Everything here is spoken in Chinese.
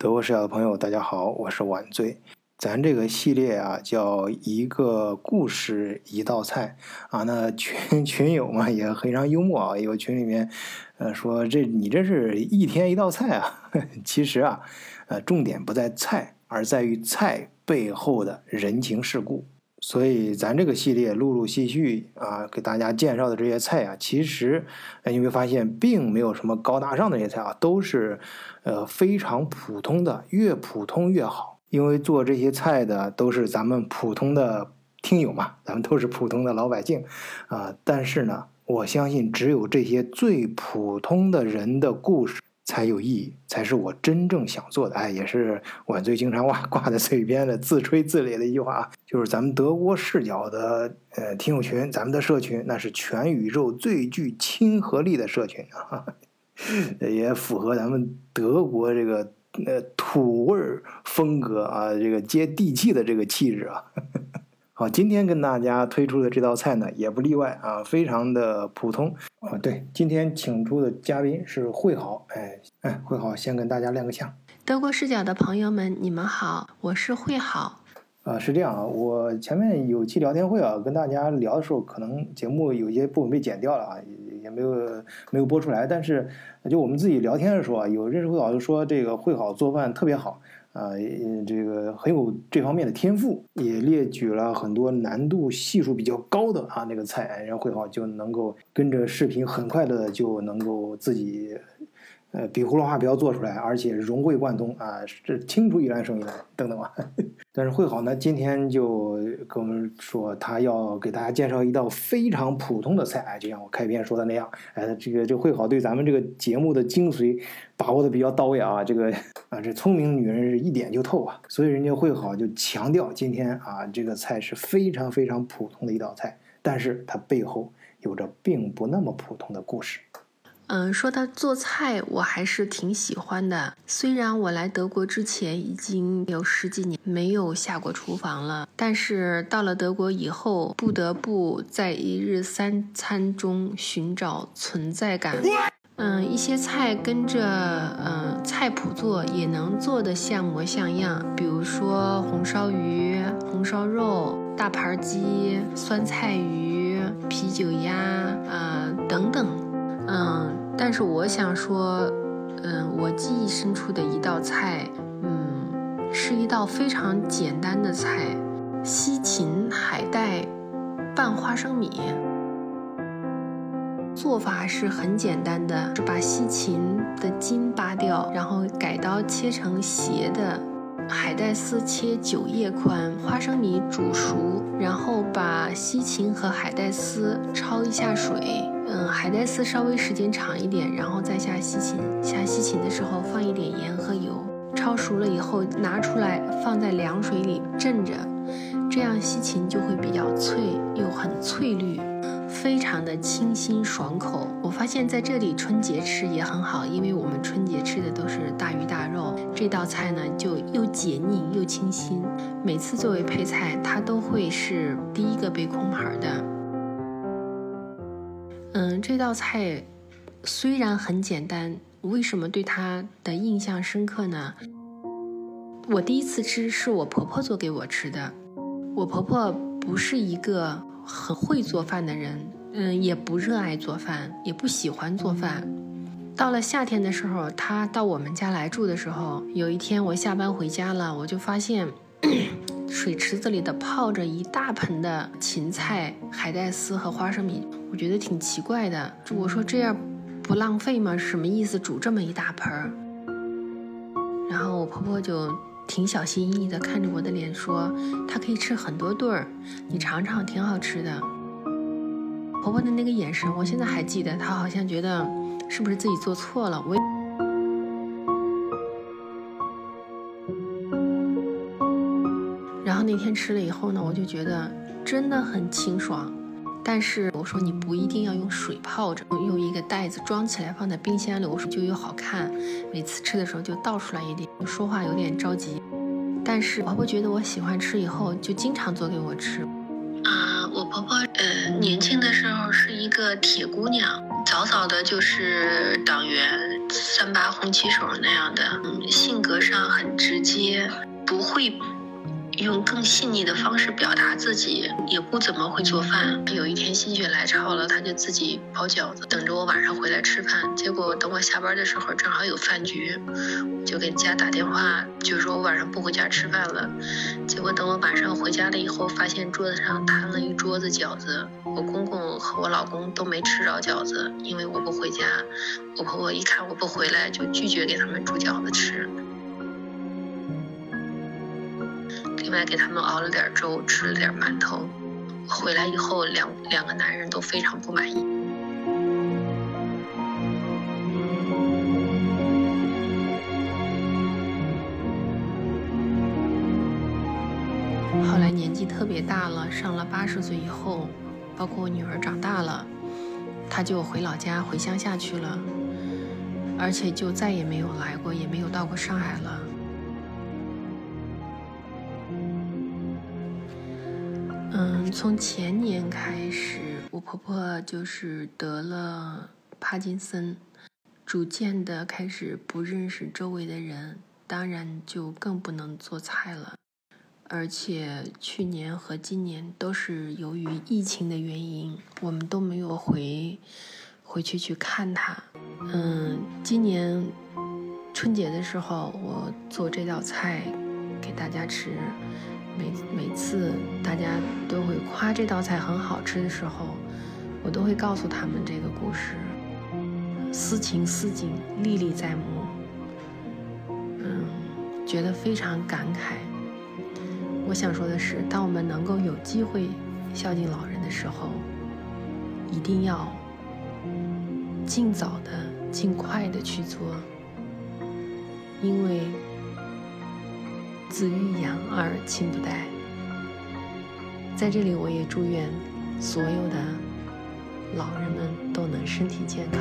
德国视角的朋友，大家好，我是晚醉。咱这个系列啊，叫一个故事一道菜啊。那群群友嘛也非常幽默啊，有群里面呃说这你这是一天一道菜啊。其实啊，呃重点不在菜，而在于菜背后的人情世故。所以咱这个系列陆陆续续啊，给大家介绍的这些菜啊，其实你会发现并没有什么高大上的这些菜啊，都是呃非常普通的，越普通越好。因为做这些菜的都是咱们普通的听友嘛，咱们都是普通的老百姓啊。但是呢，我相信只有这些最普通的人的故事才有意义，才是我真正想做的。哎，也是我最经常 挂挂在嘴边的自吹自擂的一句话啊，就是咱们德国视角的呃听友群，咱们的社群那是全宇宙最具亲和力的社群啊，也符合咱们德国这个。呃，土味儿风格啊，这个接地气的这个气质啊，好，今天跟大家推出的这道菜呢，也不例外啊，非常的普通啊。对，今天请出的嘉宾是慧好，哎哎，惠好先跟大家亮个相。德国视角的朋友们，你们好，我是慧好。啊，是这样啊，我前面有期聊天会啊，跟大家聊的时候，可能节目有些部分被剪掉了啊。也没有没有播出来，但是就我们自己聊天的时候啊，有认识会好就说这个会好做饭特别好啊，这个很有这方面的天赋，也列举了很多难度系数比较高的啊那个菜，然后会好就能够跟着视频很快的就能够自己。呃，比葫芦画瓢做出来，而且融会贯通啊，这清楚一兰胜一兰等等吧。但是会好呢，今天就跟我们说，他要给大家介绍一道非常普通的菜，哎，就像我开篇说的那样，哎，这个这会好对咱们这个节目的精髓把握的比较到位啊，这个啊，这聪明女人是一点就透啊，所以人家会好就强调今天啊，这个菜是非常非常普通的一道菜，但是它背后有着并不那么普通的故事。嗯，说到做菜，我还是挺喜欢的。虽然我来德国之前已经有十几年没有下过厨房了，但是到了德国以后，不得不在一日三餐中寻找存在感。嗯，一些菜跟着嗯菜谱做，也能做得像模像样。比如说红烧鱼、红烧肉、大盘鸡、酸菜鱼、啤酒鸭啊等等。嗯。但是我想说，嗯，我记忆深处的一道菜，嗯，是一道非常简单的菜——西芹海带拌花生米。做法是很简单的，是把西芹的茎扒掉，然后改刀切成斜的，海带丝切九叶宽，花生米煮熟，然后把西芹和海带丝焯一下水。嗯，海带丝稍微时间长一点，然后再下西芹。下西芹的时候放一点盐和油，焯熟了以后拿出来放在凉水里镇着，这样西芹就会比较脆又很翠绿，非常的清新爽口。我发现在这里春节吃也很好，因为我们春节吃的都是大鱼大肉，这道菜呢就又解腻又清新。每次作为配菜，它都会是第一个被空盘的。这道菜虽然很简单，为什么对它的印象深刻呢？我第一次吃是我婆婆做给我吃的。我婆婆不是一个很会做饭的人，嗯，也不热爱做饭，也不喜欢做饭。到了夏天的时候，她到我们家来住的时候，有一天我下班回家了，我就发现水池子里的泡着一大盆的芹菜、海带丝和花生米。我觉得挺奇怪的，我说这样不浪费吗？什么意思？煮这么一大盆儿？然后我婆婆就挺小心翼翼的看着我的脸说：“她可以吃很多顿儿，你尝尝，挺好吃的。”婆婆的那个眼神，我现在还记得，她好像觉得是不是自己做错了？我。那天吃了以后呢，我就觉得真的很清爽。但是我说你不一定要用水泡着，用一个袋子装起来放在冰箱里，我说就又好看。每次吃的时候就倒出来一点。说话有点着急，但是婆婆觉得我喜欢吃，以后就经常做给我吃。啊，我婆婆呃年轻的时候是一个铁姑娘，早早的就是党员。三八红旗手那样的，嗯，性格上很直接，不会。用更细腻的方式表达自己，也不怎么会做饭。有一天心血来潮了，他就自己包饺子，等着我晚上回来吃饭。结果等我下班的时候，正好有饭局，就给家打电话，就说我晚上不回家吃饭了。结果等我晚上回家了以后，发现桌子上摊了一桌子饺子，我公公和我老公都没吃着饺子，因为我不回家。我婆婆一看我不回来，就拒绝给他们煮饺子吃。另外给他们熬了点粥，吃了点馒头。回来以后，两两个男人都非常不满意。后来年纪特别大了，上了八十岁以后，包括我女儿长大了，他就回老家回乡下去了，而且就再也没有来过，也没有到过上海了。嗯，从前年开始，我婆婆就是得了帕金森，逐渐的开始不认识周围的人，当然就更不能做菜了。而且去年和今年都是由于疫情的原因，我们都没有回回去去看她。嗯，今年春节的时候，我做这道菜给大家吃。每每次大家都会夸这道菜很好吃的时候，我都会告诉他们这个故事，思情思景历历在目，嗯，觉得非常感慨。我想说的是，当我们能够有机会孝敬老人的时候，一定要尽早的、尽快的去做，因为。子欲养而亲不待。在这里，我也祝愿所有的老人们都能身体健康。